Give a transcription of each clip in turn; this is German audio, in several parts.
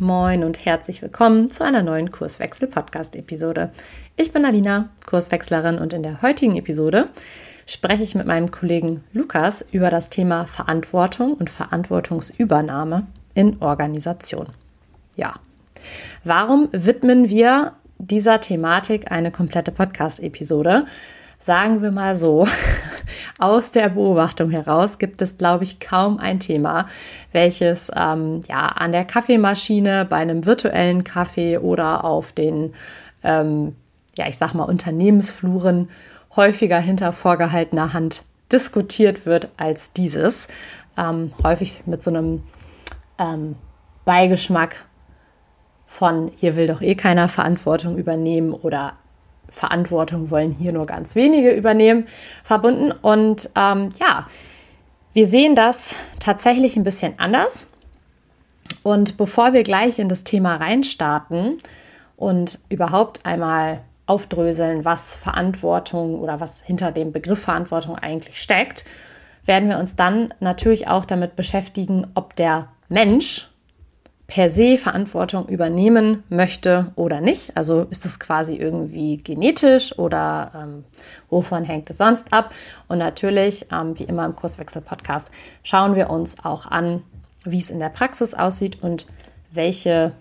Moin und herzlich willkommen zu einer neuen Kurswechsel-Podcast-Episode. Ich bin Alina, Kurswechslerin und in der heutigen Episode spreche ich mit meinem Kollegen Lukas über das Thema Verantwortung und Verantwortungsübernahme in Organisation. Ja, warum widmen wir dieser Thematik eine komplette Podcast-Episode? Sagen wir mal so, aus der Beobachtung heraus gibt es, glaube ich, kaum ein Thema, welches ähm, ja an der Kaffeemaschine, bei einem virtuellen Kaffee oder auf den, ähm, ja, ich sag mal, Unternehmensfluren häufiger hinter vorgehaltener Hand diskutiert wird als dieses. Ähm, häufig mit so einem ähm, Beigeschmack von hier will doch eh keiner Verantwortung übernehmen oder Verantwortung wollen hier nur ganz wenige übernehmen, verbunden. Und ähm, ja, wir sehen das tatsächlich ein bisschen anders. Und bevor wir gleich in das Thema reinstarten und überhaupt einmal aufdröseln, was Verantwortung oder was hinter dem Begriff Verantwortung eigentlich steckt, werden wir uns dann natürlich auch damit beschäftigen, ob der Mensch per se Verantwortung übernehmen möchte oder nicht. Also ist es quasi irgendwie genetisch oder ähm, wovon hängt es sonst ab? Und natürlich, ähm, wie immer im Kurswechsel-Podcast, schauen wir uns auch an, wie es in der Praxis aussieht und welche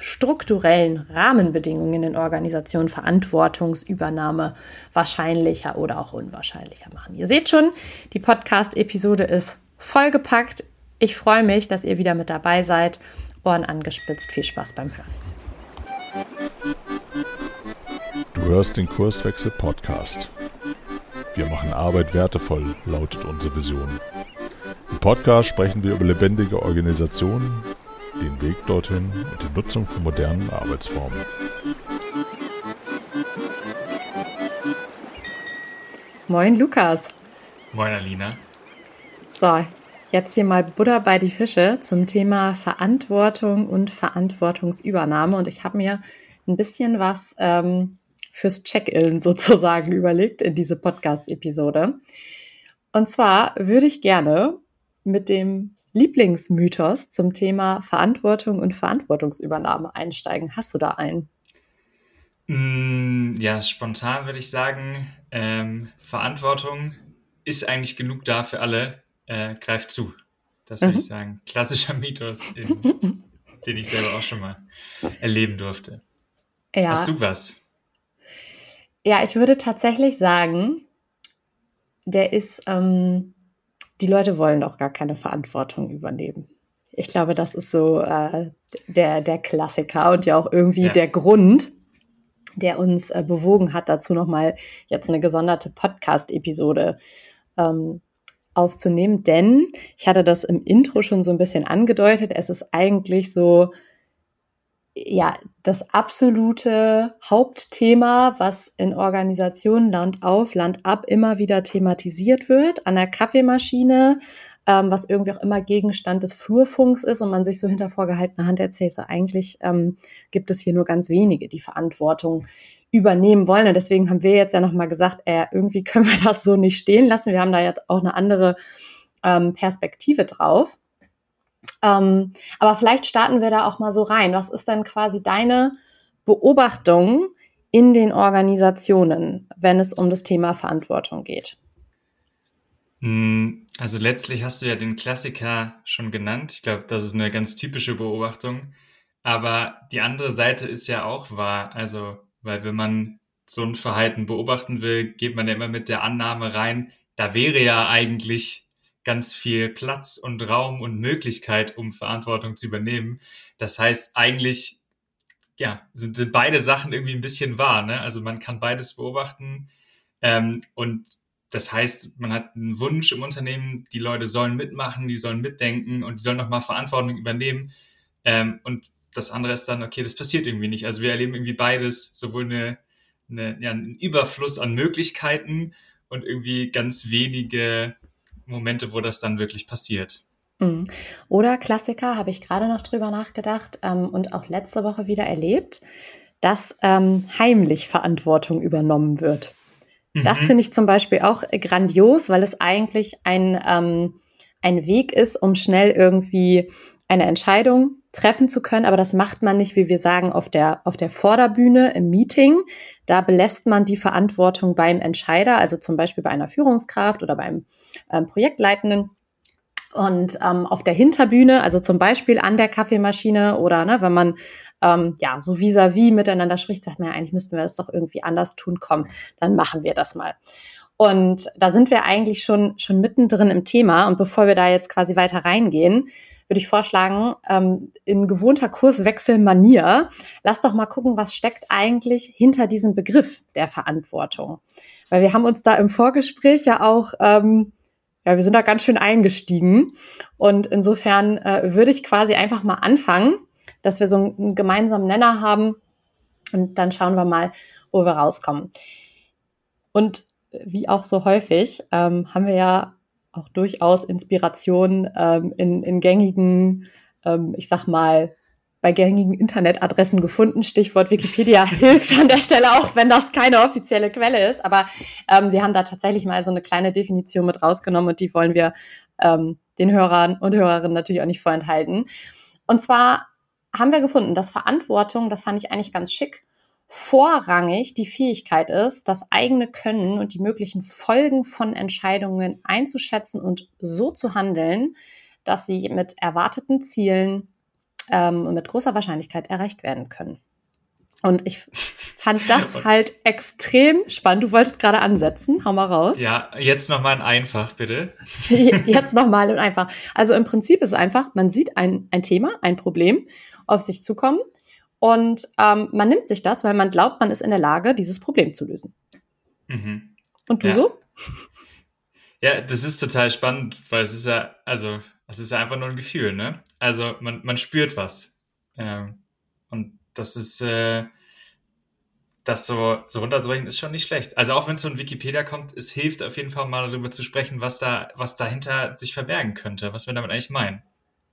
strukturellen Rahmenbedingungen in Organisationen Verantwortungsübernahme wahrscheinlicher oder auch unwahrscheinlicher machen. Ihr seht schon, die Podcast-Episode ist vollgepackt. Ich freue mich, dass ihr wieder mit dabei seid Ohren angespitzt. Viel Spaß beim Hören. Du hörst den Kurswechsel Podcast. Wir machen Arbeit wertevoll, lautet unsere Vision. Im Podcast sprechen wir über lebendige Organisationen, den Weg dorthin und die Nutzung von modernen Arbeitsformen. Moin Lukas. Moin Alina. So, Jetzt hier mal Butter bei die Fische zum Thema Verantwortung und Verantwortungsübernahme. Und ich habe mir ein bisschen was ähm, fürs Check-in sozusagen überlegt in diese Podcast-Episode. Und zwar würde ich gerne mit dem Lieblingsmythos zum Thema Verantwortung und Verantwortungsübernahme einsteigen. Hast du da einen? Mm, ja, spontan würde ich sagen, ähm, Verantwortung ist eigentlich genug da für alle äh, greift zu. Das würde mhm. ich sagen. Klassischer Mythos, eben, den ich selber auch schon mal erleben durfte. Ja. Hast du was? Ja, ich würde tatsächlich sagen, der ist, ähm, die Leute wollen doch gar keine Verantwortung übernehmen. Ich glaube, das ist so äh, der, der Klassiker und ja auch irgendwie ja. der Grund, der uns äh, bewogen hat, dazu nochmal jetzt eine gesonderte Podcast-Episode ähm, aufzunehmen, denn ich hatte das im Intro schon so ein bisschen angedeutet, es ist eigentlich so, ja, das absolute Hauptthema, was in Organisationen Land auf, Land ab immer wieder thematisiert wird, an der Kaffeemaschine, ähm, was irgendwie auch immer Gegenstand des Flurfunks ist und man sich so hinter vorgehaltener Hand erzählt, so eigentlich ähm, gibt es hier nur ganz wenige, die Verantwortung übernehmen wollen. Und deswegen haben wir jetzt ja nochmal gesagt, äh, irgendwie können wir das so nicht stehen lassen. Wir haben da jetzt auch eine andere ähm, Perspektive drauf. Ähm, aber vielleicht starten wir da auch mal so rein. Was ist denn quasi deine Beobachtung in den Organisationen, wenn es um das Thema Verantwortung geht? Hm, also letztlich hast du ja den Klassiker schon genannt. Ich glaube, das ist eine ganz typische Beobachtung. Aber die andere Seite ist ja auch wahr. Also weil wenn man so ein Verhalten beobachten will, geht man ja immer mit der Annahme rein, da wäre ja eigentlich ganz viel Platz und Raum und Möglichkeit, um Verantwortung zu übernehmen. Das heißt, eigentlich ja, sind beide Sachen irgendwie ein bisschen wahr. Ne? Also man kann beides beobachten. Ähm, und das heißt, man hat einen Wunsch im Unternehmen, die Leute sollen mitmachen, die sollen mitdenken und die sollen nochmal Verantwortung übernehmen. Ähm, und das andere ist dann, okay, das passiert irgendwie nicht. Also wir erleben irgendwie beides, sowohl eine, eine, ja, einen Überfluss an Möglichkeiten und irgendwie ganz wenige Momente, wo das dann wirklich passiert. Mhm. Oder Klassiker, habe ich gerade noch drüber nachgedacht ähm, und auch letzte Woche wieder erlebt, dass ähm, heimlich Verantwortung übernommen wird. Mhm. Das finde ich zum Beispiel auch grandios, weil es eigentlich ein, ähm, ein Weg ist, um schnell irgendwie eine Entscheidung treffen zu können. Aber das macht man nicht, wie wir sagen, auf der, auf der Vorderbühne im Meeting. Da belässt man die Verantwortung beim Entscheider, also zum Beispiel bei einer Führungskraft oder beim ähm, Projektleitenden. Und ähm, auf der Hinterbühne, also zum Beispiel an der Kaffeemaschine oder ne, wenn man ähm, ja so vis-à-vis -vis miteinander spricht, sagt man ja, eigentlich müssten wir das doch irgendwie anders tun. Komm, dann machen wir das mal. Und da sind wir eigentlich schon, schon mittendrin im Thema. Und bevor wir da jetzt quasi weiter reingehen, würde ich vorschlagen, ähm, in gewohnter Kurswechselmanier, lass doch mal gucken, was steckt eigentlich hinter diesem Begriff der Verantwortung. Weil wir haben uns da im Vorgespräch ja auch, ähm, ja, wir sind da ganz schön eingestiegen. Und insofern äh, würde ich quasi einfach mal anfangen, dass wir so einen gemeinsamen Nenner haben und dann schauen wir mal, wo wir rauskommen. Und wie auch so häufig ähm, haben wir ja auch durchaus Inspiration ähm, in, in gängigen, ähm, ich sag mal, bei gängigen Internetadressen gefunden. Stichwort Wikipedia hilft an der Stelle auch, wenn das keine offizielle Quelle ist. Aber ähm, wir haben da tatsächlich mal so eine kleine Definition mit rausgenommen und die wollen wir ähm, den Hörern und Hörerinnen natürlich auch nicht vorenthalten. Und zwar haben wir gefunden, dass Verantwortung, das fand ich eigentlich ganz schick, vorrangig die Fähigkeit ist, das eigene Können und die möglichen Folgen von Entscheidungen einzuschätzen und so zu handeln, dass sie mit erwarteten Zielen ähm, mit großer Wahrscheinlichkeit erreicht werden können. Und ich fand das halt extrem spannend. Du wolltest gerade ansetzen. Hau mal raus. Ja, jetzt nochmal ein einfach, bitte. jetzt nochmal ein einfach. Also im Prinzip ist es einfach, man sieht ein, ein Thema, ein Problem auf sich zukommen und ähm, man nimmt sich das, weil man glaubt, man ist in der Lage, dieses Problem zu lösen. Mhm. Und du ja. so? Ja, das ist total spannend, weil es ist ja, also, es ist ja einfach nur ein Gefühl, ne? Also, man, man spürt was. Ähm, und das ist, äh, das so, so runterzubrechen, ist schon nicht schlecht. Also, auch wenn es von Wikipedia kommt, es hilft auf jeden Fall mal darüber zu sprechen, was da, was dahinter sich verbergen könnte, was wir damit eigentlich meinen.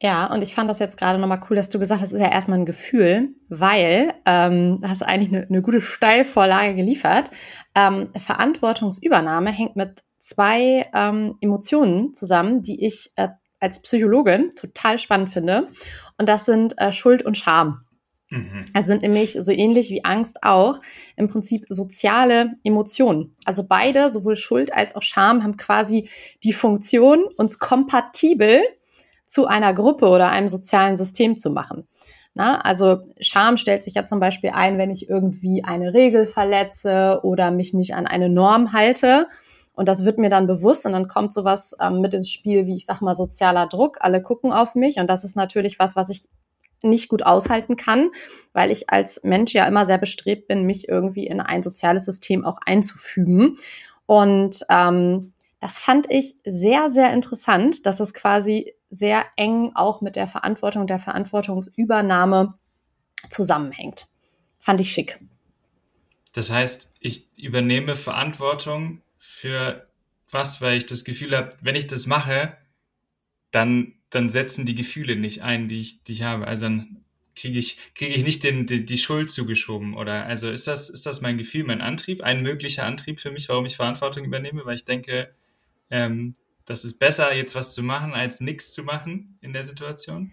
Ja, und ich fand das jetzt gerade nochmal cool, dass du gesagt hast, es ist ja erstmal ein Gefühl, weil ähm, hast du eigentlich eine, eine gute Steilvorlage geliefert. Ähm, Verantwortungsübernahme hängt mit zwei ähm, Emotionen zusammen, die ich äh, als Psychologin total spannend finde. Und das sind äh, Schuld und Scham. Mhm. Also sind nämlich so ähnlich wie Angst auch im Prinzip soziale Emotionen. Also beide, sowohl Schuld als auch Scham, haben quasi die Funktion, uns kompatibel zu einer Gruppe oder einem sozialen System zu machen. Na, also Scham stellt sich ja zum Beispiel ein, wenn ich irgendwie eine Regel verletze oder mich nicht an eine Norm halte. Und das wird mir dann bewusst und dann kommt sowas ähm, mit ins Spiel, wie ich sag mal, sozialer Druck. Alle gucken auf mich und das ist natürlich was, was ich nicht gut aushalten kann, weil ich als Mensch ja immer sehr bestrebt bin, mich irgendwie in ein soziales System auch einzufügen. Und ähm, das fand ich sehr, sehr interessant, dass es quasi sehr eng auch mit der Verantwortung, der Verantwortungsübernahme zusammenhängt. Fand ich schick. Das heißt, ich übernehme Verantwortung für was, weil ich das Gefühl habe, wenn ich das mache, dann, dann setzen die Gefühle nicht ein, die ich, die ich habe. Also dann kriege ich, kriege ich nicht den, die, die Schuld zugeschoben. Oder also ist das, ist das mein Gefühl, mein Antrieb, ein möglicher Antrieb für mich, warum ich Verantwortung übernehme, weil ich denke, ähm, das ist besser, jetzt was zu machen, als nichts zu machen in der Situation?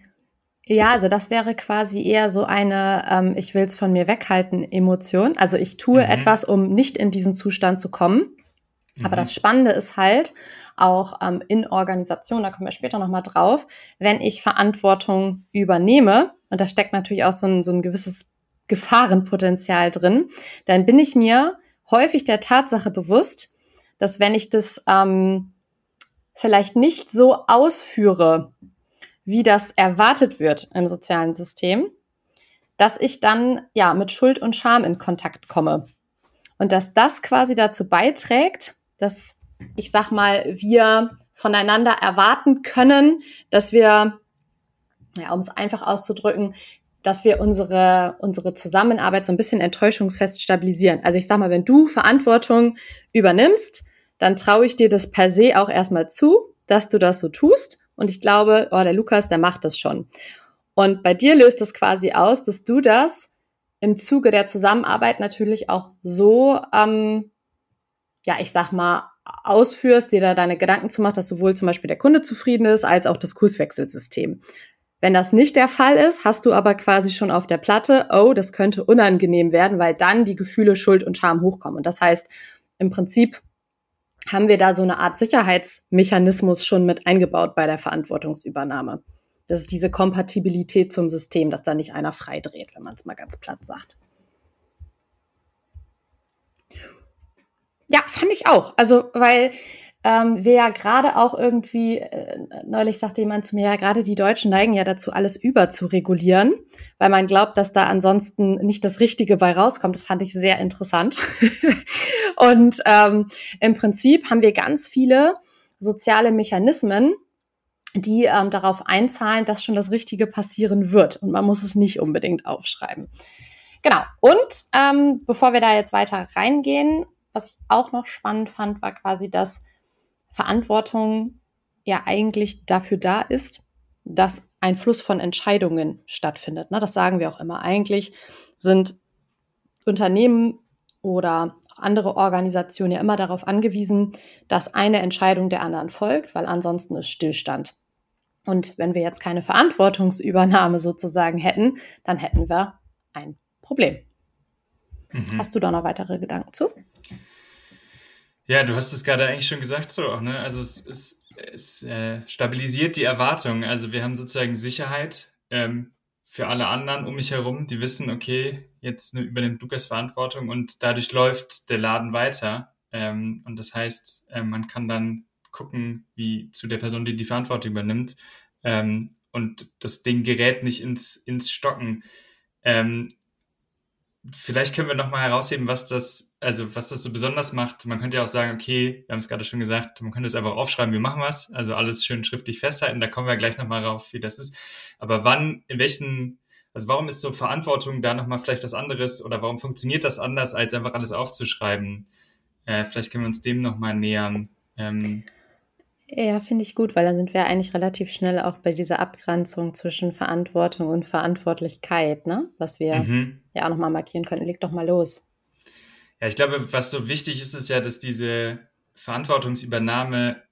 Ja, also das wäre quasi eher so eine, ähm, ich will es von mir weghalten, Emotion. Also ich tue mhm. etwas, um nicht in diesen Zustand zu kommen. Mhm. Aber das Spannende ist halt auch ähm, in Organisation, da kommen wir später nochmal drauf, wenn ich Verantwortung übernehme, und da steckt natürlich auch so ein, so ein gewisses Gefahrenpotenzial drin, dann bin ich mir häufig der Tatsache bewusst, dass wenn ich das ähm, vielleicht nicht so ausführe, wie das erwartet wird im sozialen System, dass ich dann ja mit Schuld und Scham in Kontakt komme. Und dass das quasi dazu beiträgt, dass ich sag mal, wir voneinander erwarten können, dass wir, ja, um es einfach auszudrücken, dass wir unsere, unsere Zusammenarbeit so ein bisschen enttäuschungsfest stabilisieren. Also ich sag mal, wenn du Verantwortung übernimmst, dann traue ich dir das per se auch erstmal zu, dass du das so tust. Und ich glaube, oh, der Lukas, der macht das schon. Und bei dir löst das quasi aus, dass du das im Zuge der Zusammenarbeit natürlich auch so, ähm, ja, ich sag mal, ausführst, dir da deine Gedanken zu machen, dass sowohl zum Beispiel der Kunde zufrieden ist, als auch das Kurswechselsystem. Wenn das nicht der Fall ist, hast du aber quasi schon auf der Platte, oh, das könnte unangenehm werden, weil dann die Gefühle Schuld und Scham hochkommen. Und das heißt, im Prinzip haben wir da so eine Art Sicherheitsmechanismus schon mit eingebaut bei der Verantwortungsübernahme. Das ist diese Kompatibilität zum System, dass da nicht einer freidreht, wenn man es mal ganz platt sagt. Ja, fand ich auch. Also, weil ähm, wir ja gerade auch irgendwie, äh, neulich sagte jemand zu mir, ja, gerade die Deutschen neigen ja dazu, alles über zu regulieren, weil man glaubt, dass da ansonsten nicht das Richtige bei rauskommt. Das fand ich sehr interessant. und ähm, im Prinzip haben wir ganz viele soziale Mechanismen, die ähm, darauf einzahlen, dass schon das Richtige passieren wird. Und man muss es nicht unbedingt aufschreiben. Genau. Und ähm, bevor wir da jetzt weiter reingehen, was ich auch noch spannend fand, war quasi, dass Verantwortung ja eigentlich dafür da ist, dass ein Fluss von Entscheidungen stattfindet. Ne? Das sagen wir auch immer. Eigentlich sind Unternehmen oder andere Organisationen ja immer darauf angewiesen, dass eine Entscheidung der anderen folgt, weil ansonsten ist Stillstand. Und wenn wir jetzt keine Verantwortungsübernahme sozusagen hätten, dann hätten wir ein Problem. Mhm. Hast du da noch weitere Gedanken zu? Ja, du hast es gerade eigentlich schon gesagt, so auch, ne? Also es, es, es äh, stabilisiert die Erwartungen. Also wir haben sozusagen Sicherheit ähm, für alle anderen um mich herum, die wissen, okay, jetzt ne, übernimmt Lukas Verantwortung und dadurch läuft der Laden weiter. Ähm, und das heißt, äh, man kann dann gucken, wie zu der Person, die die Verantwortung übernimmt. Ähm, und das Ding gerät nicht ins, ins Stocken. Ähm, vielleicht können wir nochmal herausheben, was das, also was das so besonders macht. Man könnte ja auch sagen, okay, wir haben es gerade schon gesagt, man könnte es einfach aufschreiben, wir machen was, also alles schön schriftlich festhalten, da kommen wir gleich nochmal rauf, wie das ist. Aber wann, in welchen, also warum ist so Verantwortung da nochmal vielleicht was anderes oder warum funktioniert das anders, als einfach alles aufzuschreiben? Äh, vielleicht können wir uns dem nochmal nähern. Ähm, ja, finde ich gut, weil dann sind wir eigentlich relativ schnell auch bei dieser Abgrenzung zwischen Verantwortung und Verantwortlichkeit, ne? Was wir mhm. ja auch nochmal markieren könnten. Leg doch mal los. Ja, ich glaube, was so wichtig ist, ist ja, dass diese Verantwortungsübernahme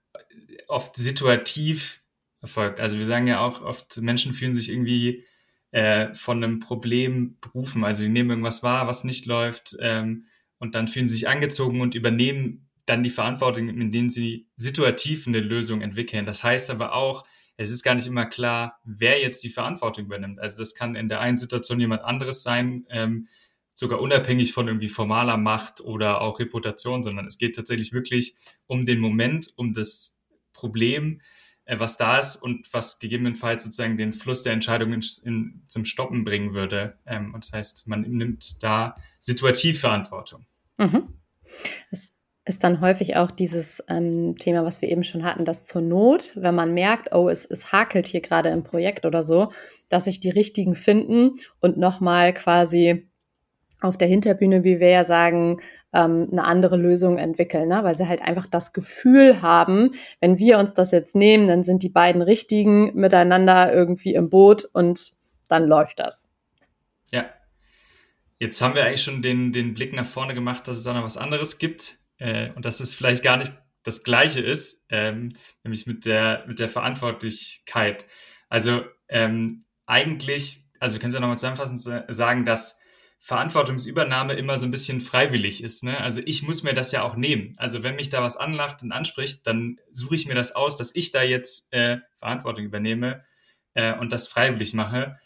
oft situativ erfolgt. Also wir sagen ja auch oft, Menschen fühlen sich irgendwie äh, von einem Problem berufen. Also die nehmen irgendwas wahr, was nicht läuft, ähm, und dann fühlen sie sich angezogen und übernehmen dann die Verantwortung, indem sie situativ eine Lösung entwickeln. Das heißt aber auch, es ist gar nicht immer klar, wer jetzt die Verantwortung übernimmt. Also das kann in der einen Situation jemand anderes sein, ähm, sogar unabhängig von irgendwie formaler Macht oder auch Reputation, sondern es geht tatsächlich wirklich um den Moment, um das Problem, äh, was da ist und was gegebenenfalls sozusagen den Fluss der Entscheidungen in, zum Stoppen bringen würde. Ähm, und das heißt, man nimmt da situativ Verantwortung. Mhm. Das ist dann häufig auch dieses ähm, Thema, was wir eben schon hatten, dass zur Not, wenn man merkt, oh, es, es hakelt hier gerade im Projekt oder so, dass sich die richtigen finden und nochmal quasi auf der Hinterbühne, wie wir ja sagen, ähm, eine andere Lösung entwickeln, ne? weil sie halt einfach das Gefühl haben, wenn wir uns das jetzt nehmen, dann sind die beiden Richtigen miteinander irgendwie im Boot und dann läuft das. Ja. Jetzt haben wir eigentlich schon den, den Blick nach vorne gemacht, dass es auch noch was anderes gibt äh, und dass es vielleicht gar nicht das Gleiche ist, ähm, nämlich mit der, mit der Verantwortlichkeit. Also ähm, eigentlich, also wir können es ja nochmal zusammenfassend sagen, dass Verantwortungsübernahme immer so ein bisschen freiwillig ist. Ne? Also ich muss mir das ja auch nehmen. Also wenn mich da was anlacht und anspricht, dann suche ich mir das aus, dass ich da jetzt äh, Verantwortung übernehme äh, und das freiwillig mache.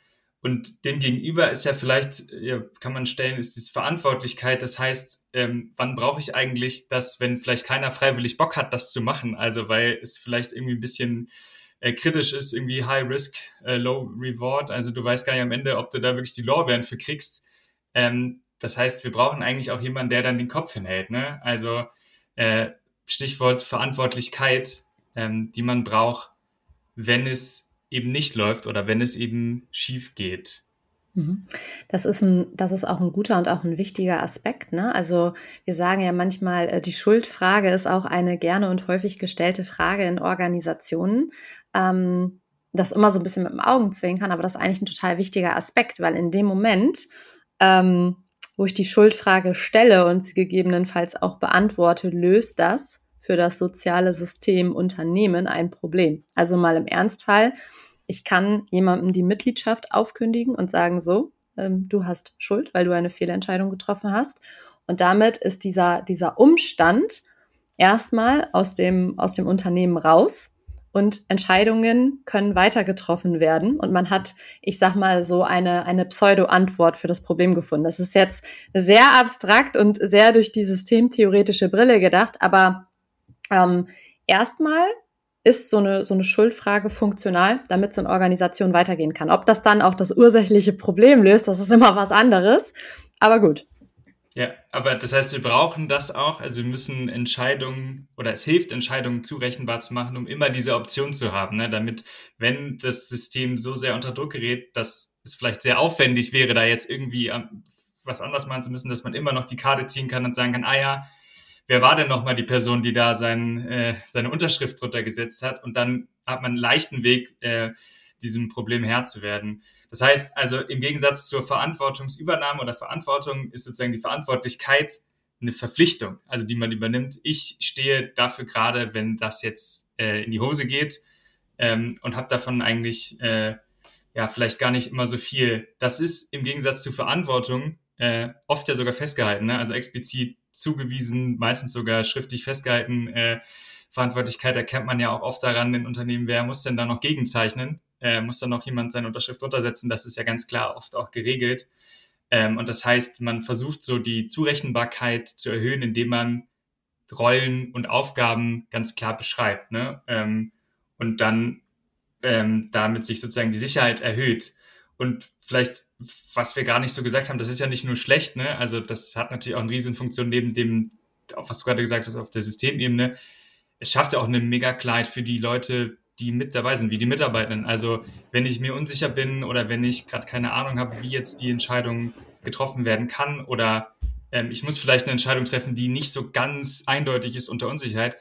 Und dem gegenüber ist ja vielleicht, ja, kann man stellen, ist die Verantwortlichkeit. Das heißt, ähm, wann brauche ich eigentlich das, wenn vielleicht keiner freiwillig Bock hat, das zu machen? Also weil es vielleicht irgendwie ein bisschen äh, kritisch ist, irgendwie High Risk, äh, Low Reward. Also du weißt gar nicht am Ende, ob du da wirklich die Lorbeeren für kriegst. Ähm, das heißt, wir brauchen eigentlich auch jemanden, der dann den Kopf hinhält. Ne? Also äh, Stichwort Verantwortlichkeit, ähm, die man braucht, wenn es eben nicht läuft oder wenn es eben schief geht. Mhm. Das ist ein, das ist auch ein guter und auch ein wichtiger Aspekt. Ne? Also wir sagen ja manchmal, äh, die Schuldfrage ist auch eine gerne und häufig gestellte Frage in Organisationen. Ähm, das immer so ein bisschen mit dem Augenzwinkern, aber das ist eigentlich ein total wichtiger Aspekt, weil in dem Moment, ähm, wo ich die Schuldfrage stelle und sie gegebenenfalls auch beantworte, löst das für das soziale System Unternehmen ein Problem. Also mal im Ernstfall, ich kann jemandem die Mitgliedschaft aufkündigen und sagen, so, ähm, du hast Schuld, weil du eine Fehlentscheidung getroffen hast. Und damit ist dieser, dieser Umstand erstmal aus dem, aus dem Unternehmen raus und Entscheidungen können weiter getroffen werden. Und man hat, ich sag mal, so eine, eine Pseudo-Antwort für das Problem gefunden. Das ist jetzt sehr abstrakt und sehr durch die systemtheoretische Brille gedacht, aber ähm, erstmal ist so eine, so eine Schuldfrage funktional, damit so eine Organisation weitergehen kann. Ob das dann auch das ursächliche Problem löst, das ist immer was anderes. Aber gut. Ja, aber das heißt, wir brauchen das auch. Also wir müssen Entscheidungen oder es hilft, Entscheidungen zurechenbar zu machen, um immer diese Option zu haben, ne? damit, wenn das System so sehr unter Druck gerät, dass es vielleicht sehr aufwendig wäre, da jetzt irgendwie ähm, was anders machen zu müssen, dass man immer noch die Karte ziehen kann und sagen kann, ah ja, wer war denn nochmal die Person, die da sein, äh, seine Unterschrift drunter gesetzt hat? Und dann hat man einen leichten Weg, äh, diesem Problem Herr zu werden. Das heißt also, im Gegensatz zur Verantwortungsübernahme oder Verantwortung ist sozusagen die Verantwortlichkeit eine Verpflichtung, also die man übernimmt. Ich stehe dafür gerade, wenn das jetzt äh, in die Hose geht ähm, und habe davon eigentlich äh, ja vielleicht gar nicht immer so viel. Das ist im Gegensatz zur Verantwortung äh, oft ja sogar festgehalten, ne? also explizit zugewiesen, meistens sogar schriftlich festgehalten. Äh, Verantwortlichkeit erkennt man ja auch oft daran in Unternehmen, wer muss denn da noch gegenzeichnen? äh, muss dann noch jemand seine Unterschrift runtersetzen. Das ist ja ganz klar oft auch geregelt. Ähm, und das heißt, man versucht so die Zurechenbarkeit zu erhöhen, indem man Rollen und Aufgaben ganz klar beschreibt. Ne? Ähm, und dann ähm, damit sich sozusagen die Sicherheit erhöht. Und vielleicht, was wir gar nicht so gesagt haben, das ist ja nicht nur schlecht, ne? Also das hat natürlich auch eine Riesenfunktion neben dem, was du gerade gesagt hast, auf der Systemebene. Es schafft ja auch eine Mega-Klarheit für die Leute, die mit dabei sind, wie die Mitarbeitenden. Also wenn ich mir unsicher bin oder wenn ich gerade keine Ahnung habe, wie jetzt die Entscheidung getroffen werden kann oder ähm, ich muss vielleicht eine Entscheidung treffen, die nicht so ganz eindeutig ist unter Unsicherheit,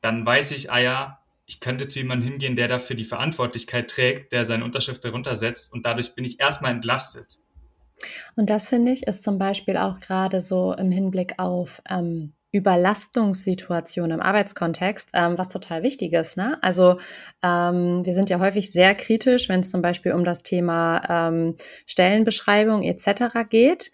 dann weiß ich, ah ja, ich könnte zu jemandem hingehen, der dafür die Verantwortlichkeit trägt, der seine Unterschrift darunter setzt und dadurch bin ich erstmal entlastet. Und das finde ich ist zum Beispiel auch gerade so im Hinblick auf ähm, Überlastungssituation im Arbeitskontext, ähm, was total wichtig ist. Ne? Also ähm, wir sind ja häufig sehr kritisch, wenn es zum Beispiel um das Thema ähm, Stellenbeschreibung etc. geht.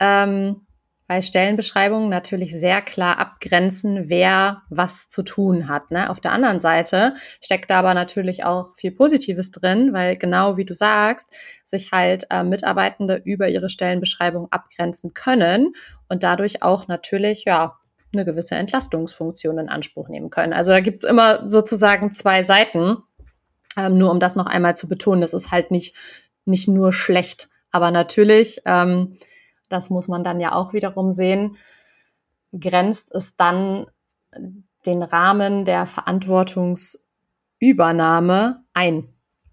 Ähm, weil Stellenbeschreibungen natürlich sehr klar abgrenzen, wer was zu tun hat. Ne? Auf der anderen Seite steckt da aber natürlich auch viel Positives drin, weil genau wie du sagst, sich halt äh, Mitarbeitende über ihre Stellenbeschreibung abgrenzen können und dadurch auch natürlich ja eine gewisse Entlastungsfunktion in Anspruch nehmen können. Also da gibt's immer sozusagen zwei Seiten. Ähm, nur um das noch einmal zu betonen, das ist halt nicht, nicht nur schlecht. Aber natürlich, ähm, das muss man dann ja auch wiederum sehen, grenzt es dann den Rahmen der Verantwortungsübernahme ein,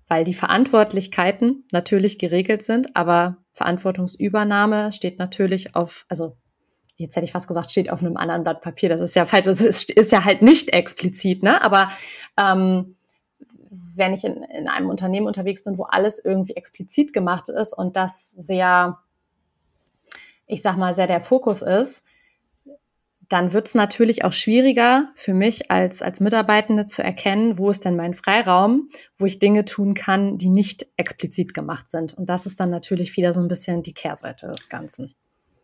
weil die Verantwortlichkeiten natürlich geregelt sind, aber Verantwortungsübernahme steht natürlich auf, also jetzt hätte ich fast gesagt, steht auf einem anderen Blatt Papier. Das ist ja falsch, das ist, ist ja halt nicht explizit, ne? Aber ähm, wenn ich in, in einem Unternehmen unterwegs bin, wo alles irgendwie explizit gemacht ist und das sehr, ich sag mal, sehr der Fokus ist, dann wird es natürlich auch schwieriger für mich als, als Mitarbeitende zu erkennen, wo ist denn mein Freiraum, wo ich Dinge tun kann, die nicht explizit gemacht sind. Und das ist dann natürlich wieder so ein bisschen die Kehrseite des Ganzen.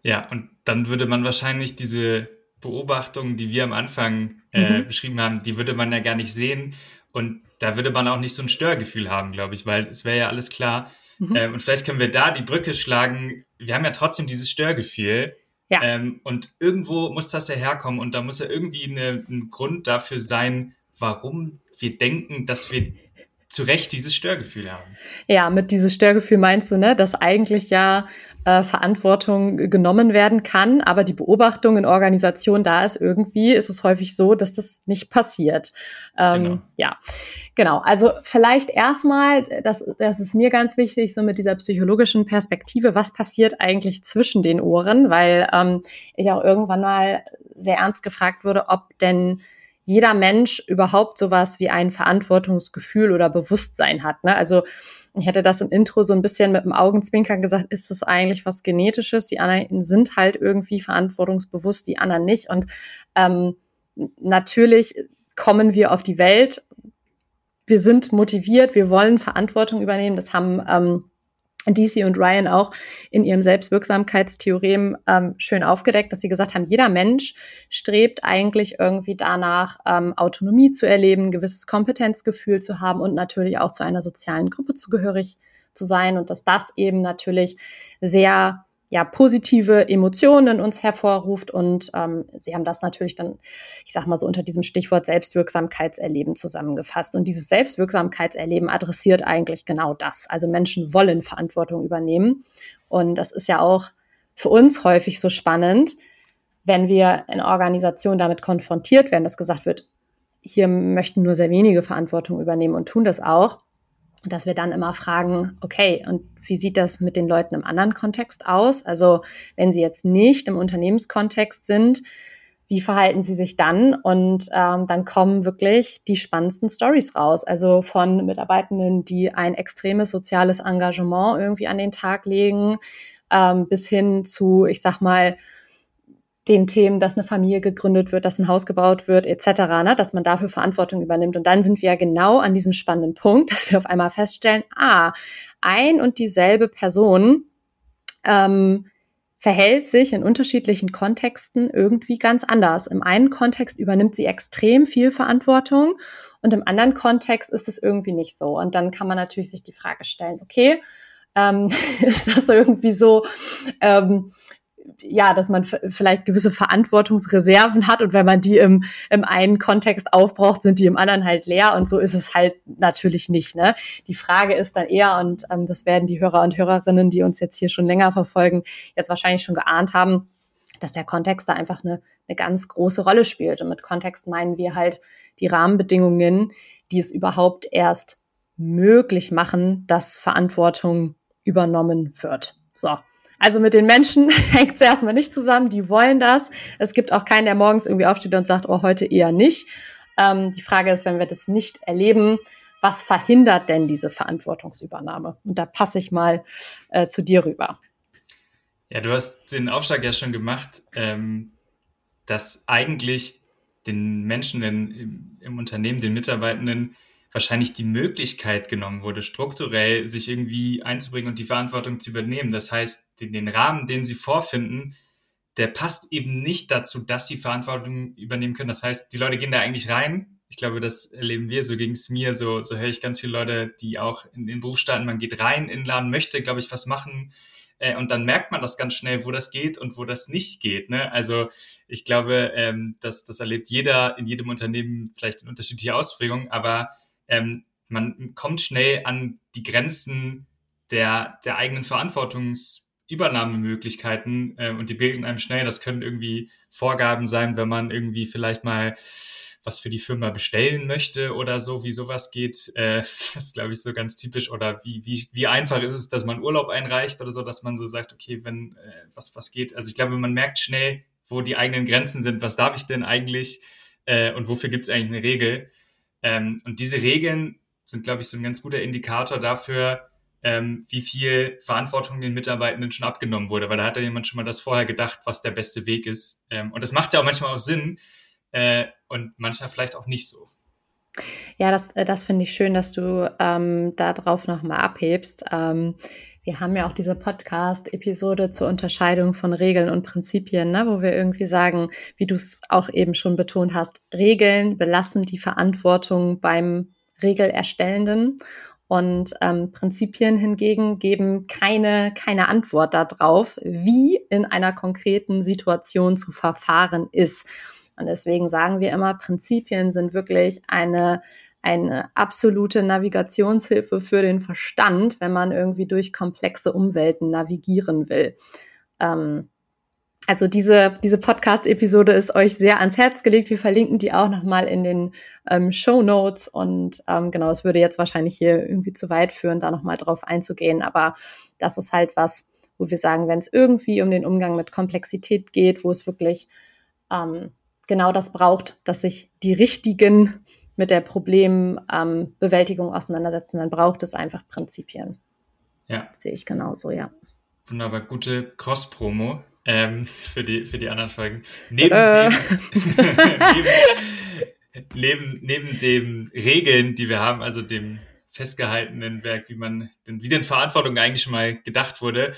Ja, und dann würde man wahrscheinlich diese Beobachtungen, die wir am Anfang äh, mhm. beschrieben haben, die würde man ja gar nicht sehen. Und da würde man auch nicht so ein Störgefühl haben, glaube ich, weil es wäre ja alles klar. Mhm. Ähm, und vielleicht können wir da die Brücke schlagen. Wir haben ja trotzdem dieses Störgefühl. Ja. Ähm, und irgendwo muss das ja herkommen und da muss ja irgendwie eine, ein Grund dafür sein, warum wir denken, dass wir zu Recht dieses Störgefühl haben. Ja, mit dieses Störgefühl meinst du, ne, dass eigentlich ja äh, Verantwortung genommen werden kann. Aber die Beobachtung in Organisationen da ist irgendwie, ist es häufig so, dass das nicht passiert. Ähm, genau. Ja, genau. Also vielleicht erstmal, das, das ist mir ganz wichtig, so mit dieser psychologischen Perspektive, was passiert eigentlich zwischen den Ohren, weil ähm, ich auch irgendwann mal sehr ernst gefragt wurde, ob denn jeder Mensch überhaupt sowas wie ein Verantwortungsgefühl oder Bewusstsein hat. Ne? Also ich hätte das im Intro so ein bisschen mit dem Augenzwinkern gesagt, ist das eigentlich was Genetisches? Die anderen sind halt irgendwie verantwortungsbewusst, die anderen nicht. Und ähm, natürlich kommen wir auf die Welt wir sind motiviert, wir wollen Verantwortung übernehmen. Das haben ähm, DC und Ryan auch in ihrem Selbstwirksamkeitstheorem ähm, schön aufgedeckt, dass sie gesagt haben, jeder Mensch strebt eigentlich irgendwie danach, ähm, Autonomie zu erleben, ein gewisses Kompetenzgefühl zu haben und natürlich auch zu einer sozialen Gruppe zugehörig zu sein und dass das eben natürlich sehr ja, positive Emotionen in uns hervorruft. Und ähm, sie haben das natürlich dann, ich sag mal so unter diesem Stichwort Selbstwirksamkeitserleben zusammengefasst. Und dieses Selbstwirksamkeitserleben adressiert eigentlich genau das. Also Menschen wollen Verantwortung übernehmen. Und das ist ja auch für uns häufig so spannend, wenn wir in Organisationen damit konfrontiert werden, dass gesagt wird, hier möchten nur sehr wenige Verantwortung übernehmen und tun das auch dass wir dann immer fragen, okay, und wie sieht das mit den Leuten im anderen Kontext aus? Also wenn sie jetzt nicht im Unternehmenskontext sind, wie verhalten sie sich dann? Und ähm, dann kommen wirklich die spannendsten Stories raus. Also von Mitarbeitenden, die ein extremes soziales Engagement irgendwie an den Tag legen, ähm, bis hin zu, ich sag mal, den Themen, dass eine Familie gegründet wird, dass ein Haus gebaut wird, etc., ne, dass man dafür Verantwortung übernimmt. Und dann sind wir ja genau an diesem spannenden Punkt, dass wir auf einmal feststellen, ah, ein und dieselbe Person ähm, verhält sich in unterschiedlichen Kontexten irgendwie ganz anders. Im einen Kontext übernimmt sie extrem viel Verantwortung und im anderen Kontext ist es irgendwie nicht so. Und dann kann man natürlich sich die Frage stellen, okay, ähm, ist das irgendwie so, ähm, ja, dass man vielleicht gewisse Verantwortungsreserven hat und wenn man die im, im einen Kontext aufbraucht, sind die im anderen halt leer und so ist es halt natürlich nicht. Ne? Die Frage ist dann eher, und ähm, das werden die Hörer und Hörerinnen, die uns jetzt hier schon länger verfolgen, jetzt wahrscheinlich schon geahnt haben, dass der Kontext da einfach eine, eine ganz große Rolle spielt. Und mit Kontext meinen wir halt die Rahmenbedingungen, die es überhaupt erst möglich machen, dass Verantwortung übernommen wird. So, also mit den Menschen hängt es erstmal nicht zusammen, die wollen das. Es gibt auch keinen, der morgens irgendwie aufsteht und sagt, oh, heute eher nicht. Ähm, die Frage ist, wenn wir das nicht erleben, was verhindert denn diese Verantwortungsübernahme? Und da passe ich mal äh, zu dir rüber. Ja, du hast den Aufschlag ja schon gemacht, ähm, dass eigentlich den Menschen in, im, im Unternehmen, den Mitarbeitenden, wahrscheinlich die Möglichkeit genommen wurde, strukturell sich irgendwie einzubringen und die Verantwortung zu übernehmen. Das heißt, den, den Rahmen, den sie vorfinden, der passt eben nicht dazu, dass sie Verantwortung übernehmen können. Das heißt, die Leute gehen da eigentlich rein. Ich glaube, das erleben wir, so ging es mir, so, so höre ich ganz viele Leute, die auch in den Beruf starten, man geht rein in den Laden, möchte, glaube ich, was machen, äh, und dann merkt man das ganz schnell, wo das geht und wo das nicht geht. Ne? Also ich glaube, ähm, das, das erlebt jeder in jedem Unternehmen vielleicht in unterschiedlicher Ausprägung, aber ähm, man kommt schnell an die Grenzen der, der eigenen Verantwortungsübernahmemöglichkeiten äh, und die bilden einem schnell. Das können irgendwie Vorgaben sein, wenn man irgendwie vielleicht mal was für die Firma bestellen möchte oder so, wie sowas geht. Äh, das ist, glaube ich, so ganz typisch. Oder wie, wie, wie einfach ist es, dass man Urlaub einreicht oder so, dass man so sagt, okay, wenn äh, was, was geht. Also ich glaube, man merkt schnell, wo die eigenen Grenzen sind. Was darf ich denn eigentlich? Äh, und wofür gibt es eigentlich eine Regel? Ähm, und diese Regeln sind, glaube ich, so ein ganz guter Indikator dafür, ähm, wie viel Verantwortung den Mitarbeitenden schon abgenommen wurde, weil da hat ja jemand schon mal das vorher gedacht, was der beste Weg ist. Ähm, und das macht ja auch manchmal auch Sinn äh, und manchmal vielleicht auch nicht so. Ja, das, äh, das finde ich schön, dass du ähm, darauf nochmal abhebst. Ähm, wir haben ja auch diese Podcast-Episode zur Unterscheidung von Regeln und Prinzipien, ne, wo wir irgendwie sagen, wie du es auch eben schon betont hast, Regeln belassen die Verantwortung beim Regelerstellenden und ähm, Prinzipien hingegen geben keine, keine Antwort darauf, wie in einer konkreten Situation zu verfahren ist. Und deswegen sagen wir immer, Prinzipien sind wirklich eine eine absolute Navigationshilfe für den Verstand, wenn man irgendwie durch komplexe Umwelten navigieren will. Ähm, also diese, diese Podcast-Episode ist euch sehr ans Herz gelegt. Wir verlinken die auch nochmal in den ähm, Show Notes. Und ähm, genau, es würde jetzt wahrscheinlich hier irgendwie zu weit führen, da nochmal drauf einzugehen. Aber das ist halt was, wo wir sagen, wenn es irgendwie um den Umgang mit Komplexität geht, wo es wirklich ähm, genau das braucht, dass sich die richtigen mit der Problembewältigung ähm, auseinandersetzen, dann braucht es einfach Prinzipien. Ja. Das sehe ich genauso, ja. Wunderbar, gute Cross-Promo ähm, für, die, für die anderen Folgen. Neben, äh. dem, neben, neben, dem Regeln, die wir haben, also dem festgehaltenen Werk, wie man, wie denn Verantwortung eigentlich schon mal gedacht wurde,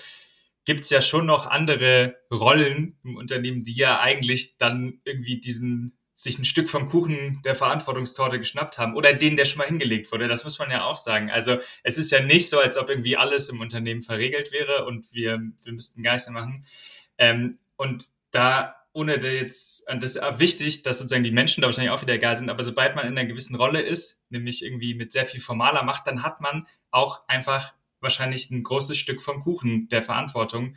gibt es ja schon noch andere Rollen im Unternehmen, die ja eigentlich dann irgendwie diesen sich ein Stück vom Kuchen der Verantwortungstorte geschnappt haben oder den, der schon mal hingelegt wurde. Das muss man ja auch sagen. Also es ist ja nicht so, als ob irgendwie alles im Unternehmen verregelt wäre und wir, wir müssten mehr machen. Ähm, und da, ohne da jetzt, das ist wichtig, dass sozusagen die Menschen da wahrscheinlich auch wieder egal sind, aber sobald man in einer gewissen Rolle ist, nämlich irgendwie mit sehr viel formaler Macht, dann hat man auch einfach wahrscheinlich ein großes Stück vom Kuchen der Verantwortung.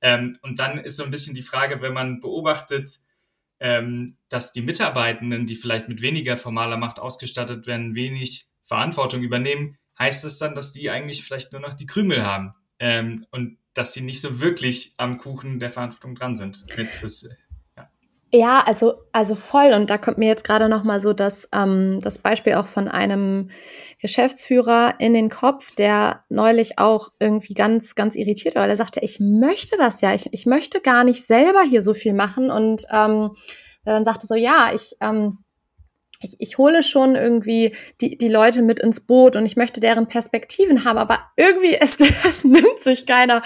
Ähm, und dann ist so ein bisschen die Frage, wenn man beobachtet, ähm, dass die Mitarbeitenden, die vielleicht mit weniger formaler Macht ausgestattet werden, wenig Verantwortung übernehmen, heißt es dann, dass die eigentlich vielleicht nur noch die Krümel haben ähm, und dass sie nicht so wirklich am Kuchen der Verantwortung dran sind. Das, ja, also, also voll. Und da kommt mir jetzt gerade noch mal so das, ähm, das Beispiel auch von einem Geschäftsführer in den Kopf, der neulich auch irgendwie ganz, ganz irritiert war, weil er sagte, ich möchte das ja, ich, ich möchte gar nicht selber hier so viel machen. Und ähm, dann sagte so, ja, ich, ähm, ich, ich hole schon irgendwie die, die Leute mit ins Boot und ich möchte deren Perspektiven haben, aber irgendwie es, es nimmt sich keiner.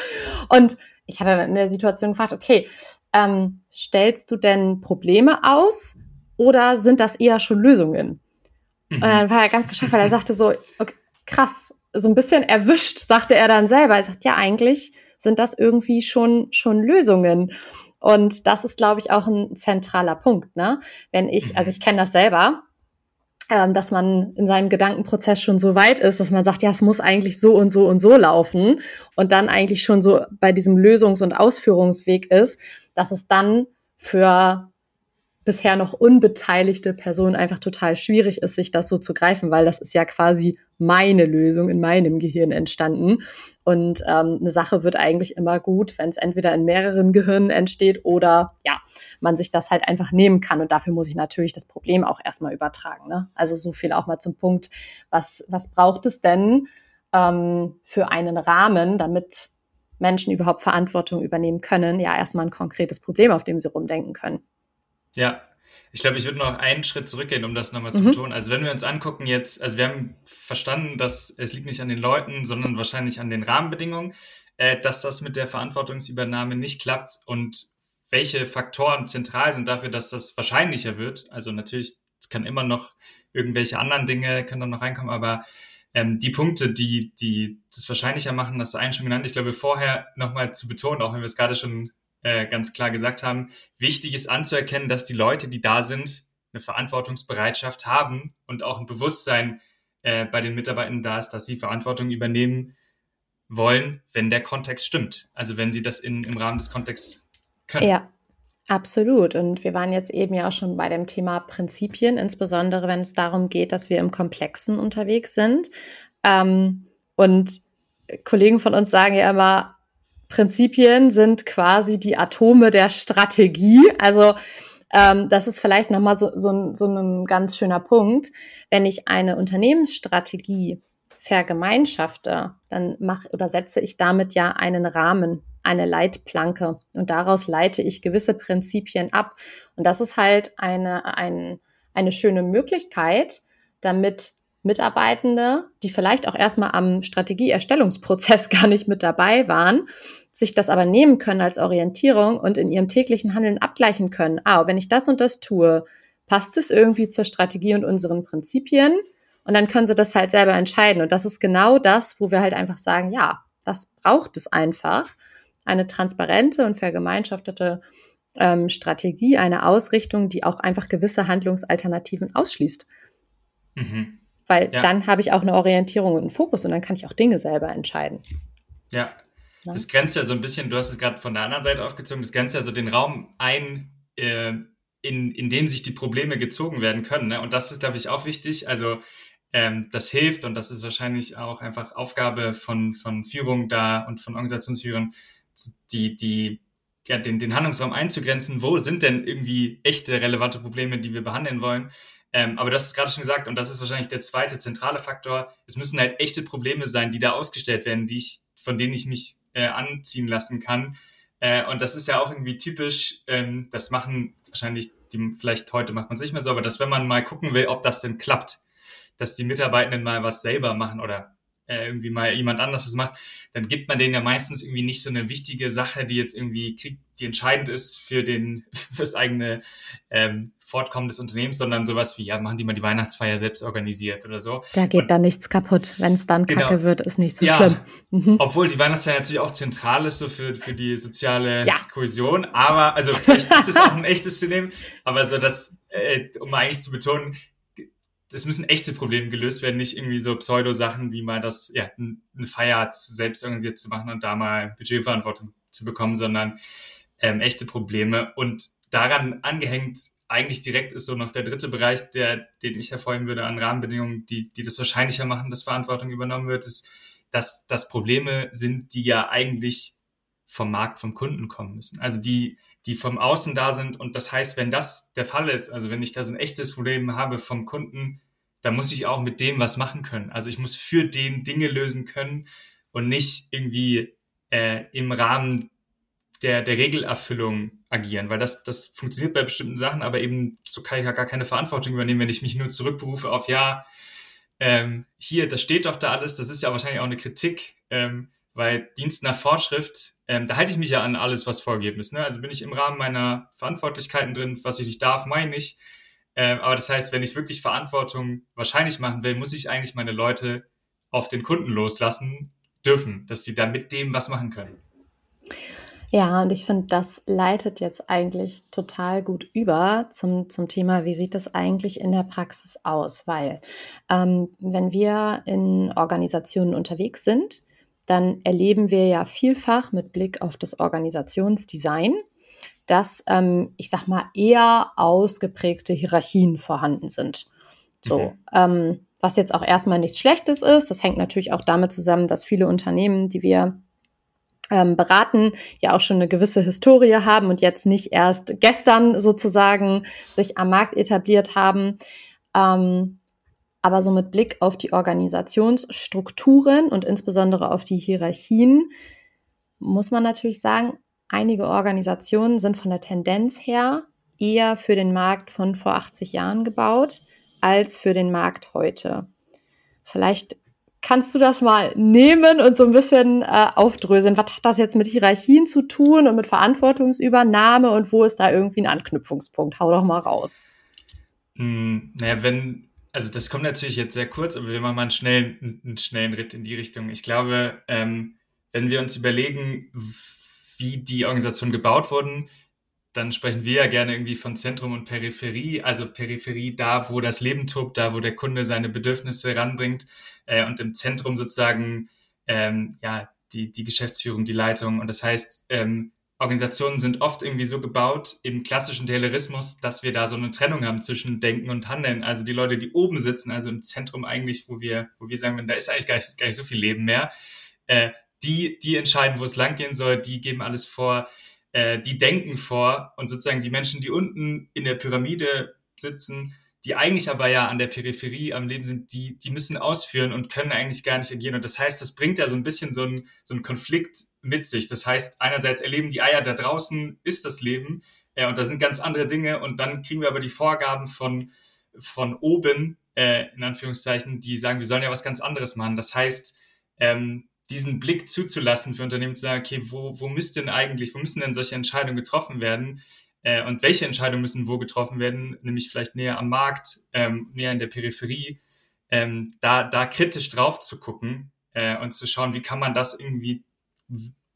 Und ich hatte in der Situation gefragt, okay, ähm, stellst du denn Probleme aus oder sind das eher schon Lösungen? Mhm. Und dann war er ganz geschockt, weil er sagte so, okay, krass, so ein bisschen erwischt, sagte er dann selber. Er sagt, ja, eigentlich sind das irgendwie schon, schon Lösungen. Und das ist, glaube ich, auch ein zentraler Punkt, ne? Wenn ich, also ich kenne das selber, ähm, dass man in seinem Gedankenprozess schon so weit ist, dass man sagt, ja, es muss eigentlich so und so und so laufen und dann eigentlich schon so bei diesem Lösungs- und Ausführungsweg ist, dass es dann für bisher noch unbeteiligte Personen einfach total schwierig ist, sich das so zu greifen, weil das ist ja quasi meine Lösung in meinem Gehirn entstanden. Und ähm, eine Sache wird eigentlich immer gut, wenn es entweder in mehreren Gehirnen entsteht oder ja, man sich das halt einfach nehmen kann. Und dafür muss ich natürlich das Problem auch erstmal übertragen. Ne? Also so viel auch mal zum Punkt, was, was braucht es denn ähm, für einen Rahmen, damit Menschen überhaupt Verantwortung übernehmen können, ja erstmal ein konkretes Problem, auf dem sie rumdenken können. Ja, ich glaube, ich würde noch einen Schritt zurückgehen, um das nochmal zu mhm. betonen. Also wenn wir uns angucken jetzt, also wir haben verstanden, dass es liegt nicht an den Leuten, sondern wahrscheinlich an den Rahmenbedingungen, äh, dass das mit der Verantwortungsübernahme nicht klappt und welche Faktoren zentral sind dafür, dass das wahrscheinlicher wird. Also natürlich, es kann immer noch irgendwelche anderen Dinge können dann noch reinkommen, aber ähm, die Punkte, die, die das wahrscheinlicher machen, hast du einen schon genannt. Ich glaube, vorher nochmal zu betonen, auch wenn wir es gerade schon äh, ganz klar gesagt haben, wichtig ist anzuerkennen, dass die Leute, die da sind, eine Verantwortungsbereitschaft haben und auch ein Bewusstsein äh, bei den Mitarbeitern da ist, dass sie Verantwortung übernehmen wollen, wenn der Kontext stimmt. Also wenn sie das in, im Rahmen des Kontexts können. Ja, Absolut. Und wir waren jetzt eben ja auch schon bei dem Thema Prinzipien, insbesondere wenn es darum geht, dass wir im Komplexen unterwegs sind. Ähm, und Kollegen von uns sagen ja immer, Prinzipien sind quasi die Atome der Strategie. Also ähm, das ist vielleicht nochmal so, so, ein, so ein ganz schöner Punkt. Wenn ich eine Unternehmensstrategie vergemeinschafte, dann mache oder setze ich damit ja einen Rahmen eine Leitplanke und daraus leite ich gewisse Prinzipien ab. Und das ist halt eine, ein, eine schöne Möglichkeit, damit Mitarbeitende, die vielleicht auch erstmal am Strategieerstellungsprozess gar nicht mit dabei waren, sich das aber nehmen können als Orientierung und in ihrem täglichen Handeln abgleichen können. Ah, wenn ich das und das tue, passt es irgendwie zur Strategie und unseren Prinzipien? Und dann können sie das halt selber entscheiden. Und das ist genau das, wo wir halt einfach sagen, ja, das braucht es einfach eine transparente und vergemeinschaftete ähm, Strategie, eine Ausrichtung, die auch einfach gewisse Handlungsalternativen ausschließt. Mhm. Weil ja. dann habe ich auch eine Orientierung und einen Fokus und dann kann ich auch Dinge selber entscheiden. Ja, ja. das grenzt ja so ein bisschen, du hast es gerade von der anderen Seite aufgezogen, das grenzt ja so den Raum ein, äh, in, in dem sich die Probleme gezogen werden können. Ne? Und das ist, glaube ich, auch wichtig. Also ähm, das hilft und das ist wahrscheinlich auch einfach Aufgabe von, von Führung da und von Organisationsführern, die, die, ja, den, den Handlungsraum einzugrenzen, wo sind denn irgendwie echte relevante Probleme, die wir behandeln wollen. Ähm, aber das ist gerade schon gesagt, und das ist wahrscheinlich der zweite zentrale Faktor. Es müssen halt echte Probleme sein, die da ausgestellt werden, die ich, von denen ich mich äh, anziehen lassen kann. Äh, und das ist ja auch irgendwie typisch, ähm, das machen wahrscheinlich, die, vielleicht heute macht man es nicht mehr so, aber dass wenn man mal gucken will, ob das denn klappt, dass die Mitarbeitenden mal was selber machen oder äh, irgendwie mal jemand anders das macht, dann gibt man denen ja meistens irgendwie nicht so eine wichtige Sache, die jetzt irgendwie kriegt, die entscheidend ist für den fürs eigene ähm, Fortkommen des Unternehmens, sondern sowas wie ja machen die mal die Weihnachtsfeier selbst organisiert oder so. Da geht Und, dann nichts kaputt, wenn es dann Genau. kacke wird, ist nicht so Ja. schlimm. Mhm. obwohl die Weihnachtsfeier natürlich auch zentral ist so für für die soziale Ja. Kohäsion, aber also vielleicht ist es auch ein echtes System, aber so das äh, um eigentlich zu betonen es müssen echte Probleme gelöst werden, nicht irgendwie so Pseudo-Sachen, wie mal das, ja, eine Feier selbst organisiert zu machen und da mal Budgetverantwortung zu bekommen, sondern ähm, echte Probleme. Und daran angehängt eigentlich direkt ist so noch der dritte Bereich, der, den ich hervorheben würde an Rahmenbedingungen, die, die das wahrscheinlicher machen, dass Verantwortung übernommen wird, ist, dass das Probleme sind, die ja eigentlich vom Markt, vom Kunden kommen müssen. Also die, die vom Außen da sind. Und das heißt, wenn das der Fall ist, also wenn ich da so ein echtes Problem habe vom Kunden, dann muss ich auch mit dem was machen können. Also ich muss für den Dinge lösen können und nicht irgendwie äh, im Rahmen der, der Regelerfüllung agieren, weil das, das funktioniert bei bestimmten Sachen, aber eben so kann ich ja gar keine Verantwortung übernehmen, wenn ich mich nur zurückberufe auf, ja, ähm, hier, das steht doch da alles, das ist ja wahrscheinlich auch eine Kritik, ähm, weil Dienst nach Fortschrift, ähm, da halte ich mich ja an alles, was vorgegeben ist. Ne? Also bin ich im Rahmen meiner Verantwortlichkeiten drin, was ich nicht darf, meine ich. Ähm, aber das heißt, wenn ich wirklich Verantwortung wahrscheinlich machen will, muss ich eigentlich meine Leute auf den Kunden loslassen dürfen, dass sie da mit dem was machen können. Ja, und ich finde, das leitet jetzt eigentlich total gut über zum, zum Thema, wie sieht das eigentlich in der Praxis aus? Weil ähm, wenn wir in Organisationen unterwegs sind, dann erleben wir ja vielfach mit Blick auf das Organisationsdesign, dass, ähm, ich sag mal, eher ausgeprägte Hierarchien vorhanden sind. So, Mhm. ähm, was jetzt auch erstmal nichts Schlechtes ist. Das hängt natürlich auch damit zusammen, dass viele Unternehmen, die wir ähm, beraten, ja auch schon eine gewisse Historie haben und jetzt nicht erst gestern sozusagen sich am Markt etabliert haben. Ähm, aber so mit Blick auf die Organisationsstrukturen und insbesondere auf die Hierarchien muss man natürlich sagen, einige Organisationen sind von der Tendenz her eher für den Markt von vor 80 Jahren gebaut als für den Markt heute. Vielleicht kannst du das mal nehmen und so ein bisschen äh, aufdröseln. Was hat das jetzt mit Hierarchien zu tun und mit Verantwortungsübernahme und wo ist da irgendwie ein Anknüpfungspunkt? Hau doch mal raus. Hm, naja, wenn, also das kommt natürlich jetzt sehr kurz, aber wir machen mal einen schnellen, einen schnellen Ritt in die Richtung. Ich glaube, ähm, wenn wir uns überlegen, wie die Organisationen gebaut wurden, dann sprechen wir ja gerne irgendwie von Zentrum und Peripherie, also Peripherie da, wo das Leben tobt, da, wo der Kunde seine Bedürfnisse ranbringt äh, und im Zentrum sozusagen ähm, ja die, die Geschäftsführung, die Leitung. Und das heißt, ähm, Organisationen sind oft irgendwie so gebaut im klassischen Taylorismus, dass wir da so eine Trennung haben zwischen Denken und Handeln. Also die Leute, die oben sitzen, also im Zentrum eigentlich, wo wir, wo wir sagen, da ist eigentlich gar nicht, gar nicht so viel Leben mehr, äh, die, die entscheiden, wo es langgehen soll, die geben alles vor, äh, die denken vor und sozusagen die Menschen, die unten in der Pyramide sitzen, die eigentlich aber ja an der Peripherie am Leben sind, die, die müssen ausführen und können eigentlich gar nicht agieren. Und das heißt, das bringt ja so ein bisschen so einen, so Konflikt mit sich. Das heißt, einerseits erleben die Eier, da draußen ist das Leben äh, und da sind ganz andere Dinge und dann kriegen wir aber die Vorgaben von, von oben, äh, in Anführungszeichen, die sagen, wir sollen ja was ganz anderes machen. Das heißt, ähm, diesen Blick zuzulassen für Unternehmen zu sagen, okay, wo, wo müsste denn eigentlich, wo müssen denn solche Entscheidungen getroffen werden? Äh, und welche Entscheidungen müssen wo getroffen werden, nämlich vielleicht näher am Markt, ähm, näher in der Peripherie, ähm, da, da kritisch drauf zu gucken äh, und zu schauen, wie kann man das irgendwie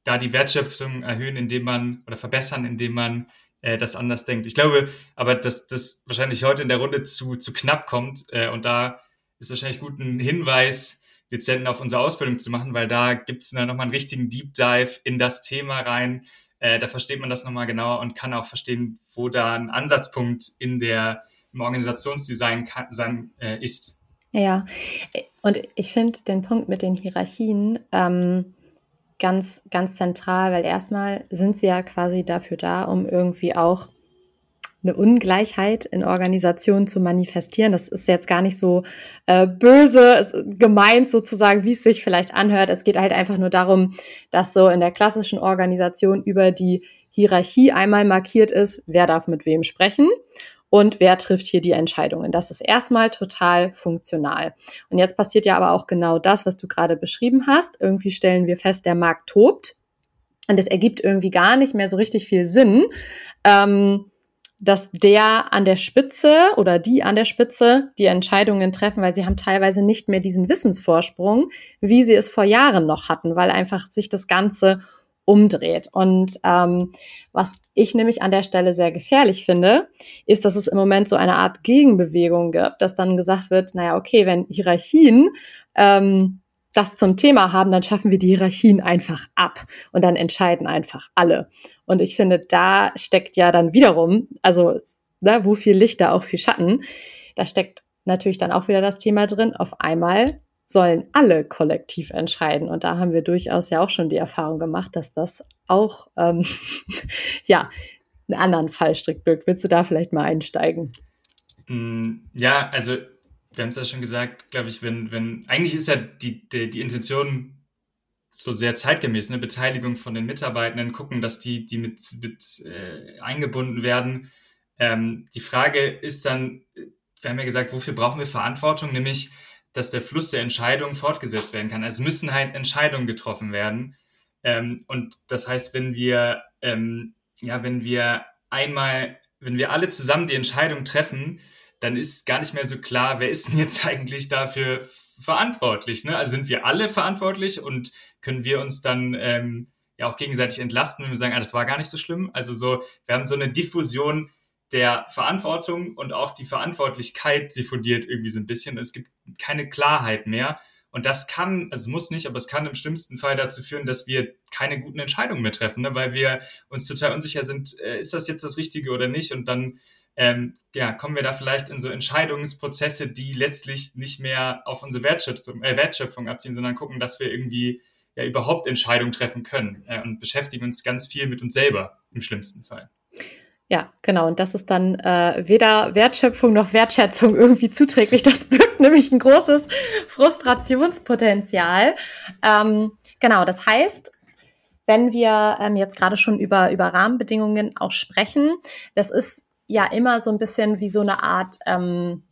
da die Wertschöpfung erhöhen, indem man oder verbessern, indem man äh, das anders denkt. Ich glaube aber, dass das wahrscheinlich heute in der Runde zu, zu knapp kommt äh, und da ist wahrscheinlich gut ein Hinweis, Dezenten auf unsere Ausbildung zu machen, weil da gibt es nochmal einen richtigen Deep Dive in das Thema rein. Äh, da versteht man das nochmal genauer und kann auch verstehen, wo da ein Ansatzpunkt in der, im Organisationsdesign kann, sein, äh, ist. Ja, und ich finde den Punkt mit den Hierarchien ähm, ganz, ganz zentral, weil erstmal sind sie ja quasi dafür da, um irgendwie auch eine Ungleichheit in Organisationen zu manifestieren. Das ist jetzt gar nicht so äh, böse gemeint sozusagen, wie es sich vielleicht anhört. Es geht halt einfach nur darum, dass so in der klassischen Organisation über die Hierarchie einmal markiert ist, wer darf mit wem sprechen und wer trifft hier die Entscheidungen. Das ist erstmal total funktional. Und jetzt passiert ja aber auch genau das, was du gerade beschrieben hast. Irgendwie stellen wir fest, der Markt tobt und es ergibt irgendwie gar nicht mehr so richtig viel Sinn. Ähm, dass der an der Spitze oder die an der Spitze die Entscheidungen treffen, weil sie haben teilweise nicht mehr diesen Wissensvorsprung, wie sie es vor Jahren noch hatten, weil einfach sich das Ganze umdreht. Und ähm, was ich nämlich an der Stelle sehr gefährlich finde, ist, dass es im Moment so eine Art Gegenbewegung gibt, dass dann gesagt wird, naja, okay, wenn Hierarchien ähm, das zum Thema haben, dann schaffen wir die Hierarchien einfach ab und dann entscheiden einfach alle. Und ich finde, da steckt ja dann wiederum, also ne, wo viel Licht, da auch viel Schatten, da steckt natürlich dann auch wieder das Thema drin. Auf einmal sollen alle kollektiv entscheiden. Und da haben wir durchaus ja auch schon die Erfahrung gemacht, dass das auch ähm, ja einen anderen Fallstrick birgt. Willst du da vielleicht mal einsteigen? Mm, ja, also wir haben es ja schon gesagt, glaube ich, wenn, wenn, eigentlich ist ja die, die, die Intention so sehr zeitgemäß, eine Beteiligung von den Mitarbeitenden, gucken, dass die, die mit, mit äh, eingebunden werden. Ähm, die Frage ist dann, wir haben ja gesagt, wofür brauchen wir Verantwortung, nämlich, dass der Fluss der Entscheidungen fortgesetzt werden kann. Also müssen halt Entscheidungen getroffen werden. Ähm, und das heißt, wenn wir, ähm, ja, wenn wir einmal, wenn wir alle zusammen die Entscheidung treffen, dann ist gar nicht mehr so klar, wer ist denn jetzt eigentlich dafür verantwortlich. Ne? Also sind wir alle verantwortlich und können wir uns dann ähm, ja auch gegenseitig entlasten, wenn wir sagen, ah, das war gar nicht so schlimm. Also so, wir haben so eine Diffusion der Verantwortung und auch die Verantwortlichkeit diffundiert irgendwie so ein bisschen. Es gibt keine Klarheit mehr. Und das kann, also muss nicht, aber es kann im schlimmsten Fall dazu führen, dass wir keine guten Entscheidungen mehr treffen, ne? weil wir uns total unsicher sind, äh, ist das jetzt das Richtige oder nicht? Und dann ähm, ja, kommen wir da vielleicht in so Entscheidungsprozesse, die letztlich nicht mehr auf unsere Wertschöpfung, äh, Wertschöpfung abziehen, sondern gucken, dass wir irgendwie ja überhaupt Entscheidungen treffen können äh, und beschäftigen uns ganz viel mit uns selber im schlimmsten Fall. Ja, genau. Und das ist dann äh, weder Wertschöpfung noch Wertschätzung irgendwie zuträglich. Das birgt nämlich ein großes Frustrationspotenzial. Ähm, genau, das heißt, wenn wir ähm, jetzt gerade schon über, über Rahmenbedingungen auch sprechen, das ist ja immer so ein bisschen wie so eine Art ähm,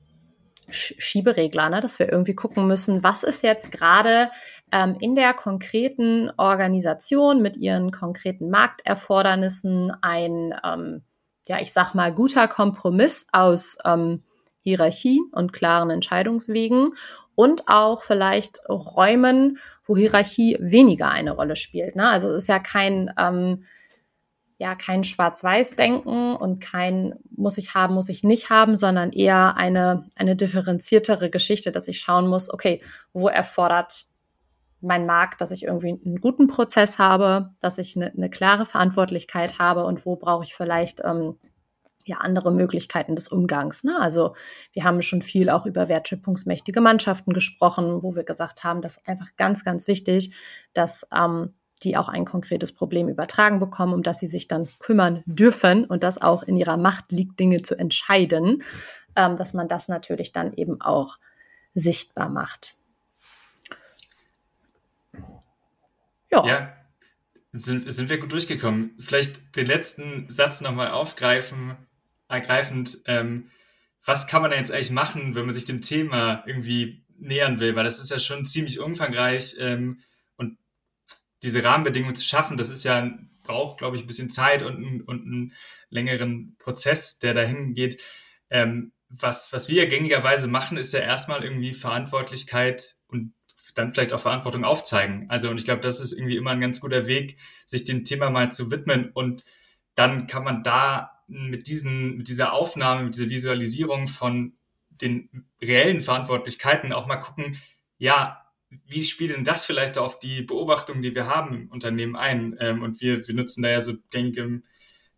Schieberegler, ne? dass wir irgendwie gucken müssen, was ist jetzt gerade ähm, in der konkreten Organisation mit ihren konkreten Markterfordernissen ein, ähm, ja, ich sag mal, guter Kompromiss aus ähm, Hierarchie und klaren Entscheidungswegen und auch vielleicht Räumen, wo Hierarchie weniger eine Rolle spielt. Ne? Also es ist ja kein ähm, ja kein Schwarz-Weiß-Denken und kein muss ich haben, muss ich nicht haben, sondern eher eine, eine differenziertere Geschichte, dass ich schauen muss, okay, wo erfordert mein Markt, dass ich irgendwie einen guten Prozess habe, dass ich eine, eine klare Verantwortlichkeit habe und wo brauche ich vielleicht ähm, ja andere Möglichkeiten des Umgangs. Ne? Also wir haben schon viel auch über wertschöpfungsmächtige Mannschaften gesprochen, wo wir gesagt haben, das ist einfach ganz, ganz wichtig, dass ähm, die auch ein konkretes Problem übertragen bekommen, um das sie sich dann kümmern dürfen und das auch in ihrer Macht liegt, Dinge zu entscheiden, ähm, dass man das natürlich dann eben auch sichtbar macht. Ja. ja. Sind, sind wir gut durchgekommen. Vielleicht den letzten Satz nochmal aufgreifen, ergreifend. Ähm, was kann man denn jetzt eigentlich machen, wenn man sich dem Thema irgendwie nähern will? Weil das ist ja schon ziemlich umfangreich. Ähm, diese Rahmenbedingungen zu schaffen, das ist ja, braucht, glaube ich, ein bisschen Zeit und, und einen längeren Prozess, der dahin geht. Ähm, was, was wir gängigerweise machen, ist ja erstmal irgendwie Verantwortlichkeit und dann vielleicht auch Verantwortung aufzeigen. Also, und ich glaube, das ist irgendwie immer ein ganz guter Weg, sich dem Thema mal zu widmen und dann kann man da mit diesen, mit dieser Aufnahme, mit dieser Visualisierung von den reellen Verantwortlichkeiten auch mal gucken, ja, wie spielt denn das vielleicht auf die Beobachtung, die wir haben im Unternehmen ein? Ähm, und wir, wir nutzen da ja so gängige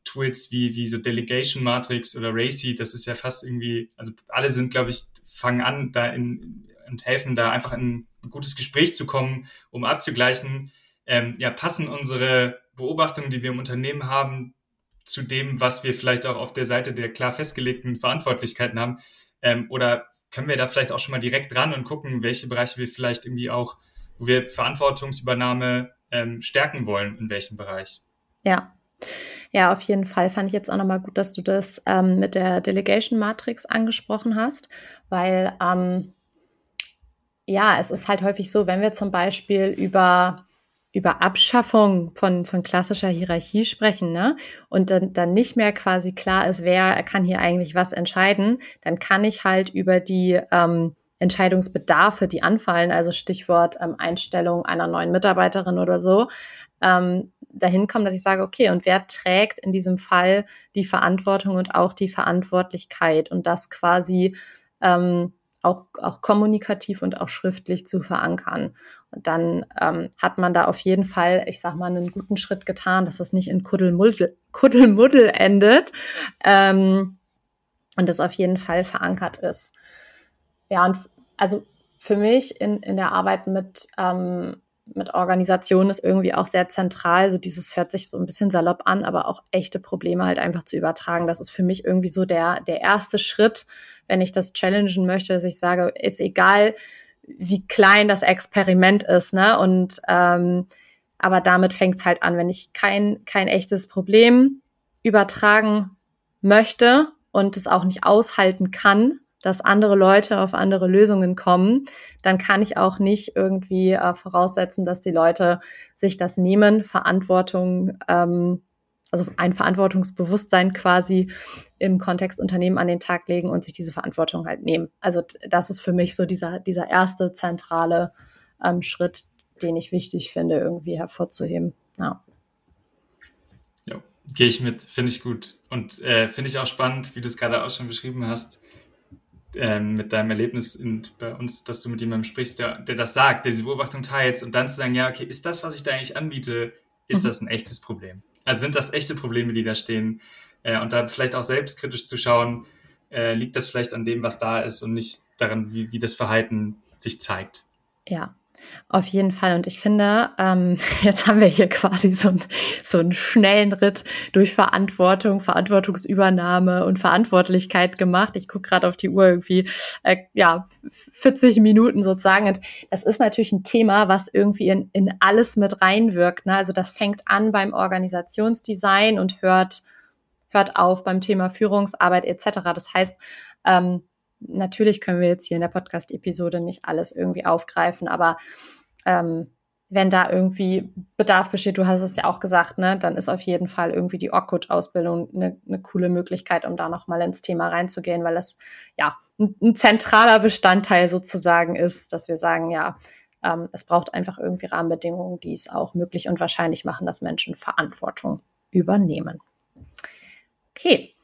Tools wie, wie so Delegation Matrix oder Racy. Das ist ja fast irgendwie, also alle sind, glaube ich, fangen an, da in, und helfen da einfach in ein gutes Gespräch zu kommen, um abzugleichen, ähm, ja, passen unsere Beobachtungen, die wir im Unternehmen haben, zu dem, was wir vielleicht auch auf der Seite der klar festgelegten Verantwortlichkeiten haben, ähm, oder können wir da vielleicht auch schon mal direkt ran und gucken, welche Bereiche wir vielleicht irgendwie auch, wo wir Verantwortungsübernahme ähm, stärken wollen, in welchem Bereich. Ja. Ja, auf jeden Fall fand ich jetzt auch nochmal gut, dass du das ähm, mit der Delegation Matrix angesprochen hast, weil ähm, ja, es ist halt häufig so, wenn wir zum Beispiel über über Abschaffung von, von klassischer Hierarchie sprechen, ne? Und dann, dann nicht mehr quasi klar ist, wer kann hier eigentlich was entscheiden, dann kann ich halt über die ähm, Entscheidungsbedarfe, die anfallen, also Stichwort ähm, Einstellung einer neuen Mitarbeiterin oder so, ähm, dahin kommen, dass ich sage, okay, und wer trägt in diesem Fall die Verantwortung und auch die Verantwortlichkeit und das quasi ähm, auch, auch kommunikativ und auch schriftlich zu verankern. Und dann ähm, hat man da auf jeden Fall, ich sag mal, einen guten Schritt getan, dass das nicht in Kuddelmuddel, Kuddelmuddel endet ähm, und das auf jeden Fall verankert ist. Ja, und also für mich in, in der Arbeit mit, ähm, mit Organisationen ist irgendwie auch sehr zentral. So dieses hört sich so ein bisschen salopp an, aber auch echte Probleme halt einfach zu übertragen. Das ist für mich irgendwie so der, der erste Schritt, wenn ich das challengen möchte, dass ich sage, ist egal, wie klein das Experiment ist, ne? Und ähm, aber damit fängt es halt an, wenn ich kein, kein echtes Problem übertragen möchte und es auch nicht aushalten kann, dass andere Leute auf andere Lösungen kommen, dann kann ich auch nicht irgendwie äh, voraussetzen, dass die Leute sich das nehmen, Verantwortung ähm, also ein Verantwortungsbewusstsein quasi im Kontext Unternehmen an den Tag legen und sich diese Verantwortung halt nehmen. Also das ist für mich so dieser, dieser erste zentrale ähm, Schritt, den ich wichtig finde, irgendwie hervorzuheben. Ja. Ja, gehe ich mit, finde ich gut. Und äh, finde ich auch spannend, wie du es gerade auch schon beschrieben hast, äh, mit deinem Erlebnis in, bei uns, dass du mit jemandem sprichst, der, der das sagt, der diese Beobachtung teilt und dann zu sagen, ja, okay, ist das, was ich da eigentlich anbiete, ist mhm. das ein echtes Problem? Also sind das echte Probleme, die da stehen? Äh, und da vielleicht auch selbstkritisch zu schauen, äh, liegt das vielleicht an dem, was da ist und nicht daran, wie, wie das Verhalten sich zeigt. Ja, auf jeden Fall. Und ich finde, ähm, jetzt haben wir hier quasi so, ein, so einen schnellen Ritt durch Verantwortung, Verantwortungsübernahme und Verantwortlichkeit gemacht. Ich gucke gerade auf die Uhr irgendwie, äh, ja, 40 Minuten sozusagen. Und das ist natürlich ein Thema, was irgendwie in, in alles mit reinwirkt. Ne? Also das fängt an beim Organisationsdesign und hört, hört auf beim Thema Führungsarbeit etc. Das heißt, ähm, natürlich können wir jetzt hier in der Podcast-Episode nicht alles irgendwie aufgreifen, aber ähm, wenn da irgendwie Bedarf besteht, du hast es ja auch gesagt, ne, dann ist auf jeden Fall irgendwie die Orkut-Ausbildung eine, eine coole Möglichkeit, um da nochmal ins Thema reinzugehen, weil es ja ein, ein, zentraler Bestandteil sozusagen ist, dass wir sagen, ja, ähm, es braucht einfach irgendwie Rahmenbedingungen, die es auch möglich und wahrscheinlich machen, dass Menschen Verantwortung übernehmen. Okay,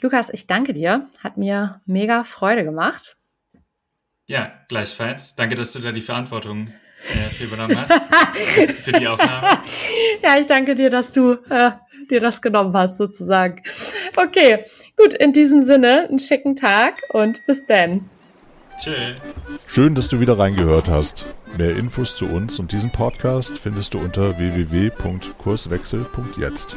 Lukas, ich danke dir. Hat mir mega Freude gemacht. Ja, gleichfalls. Danke, dass du da die Verantwortung äh, für übernommen hast. für die Aufnahme. Ja, ich danke dir, dass du äh, dir das genommen hast, sozusagen. Okay, gut, in diesem Sinne, einen schicken Tag und bis dann. Tschüss. Schön, dass du wieder reingehört hast. Mehr Infos zu uns und diesem Podcast findest du unter www.kurswechsel.jetzt.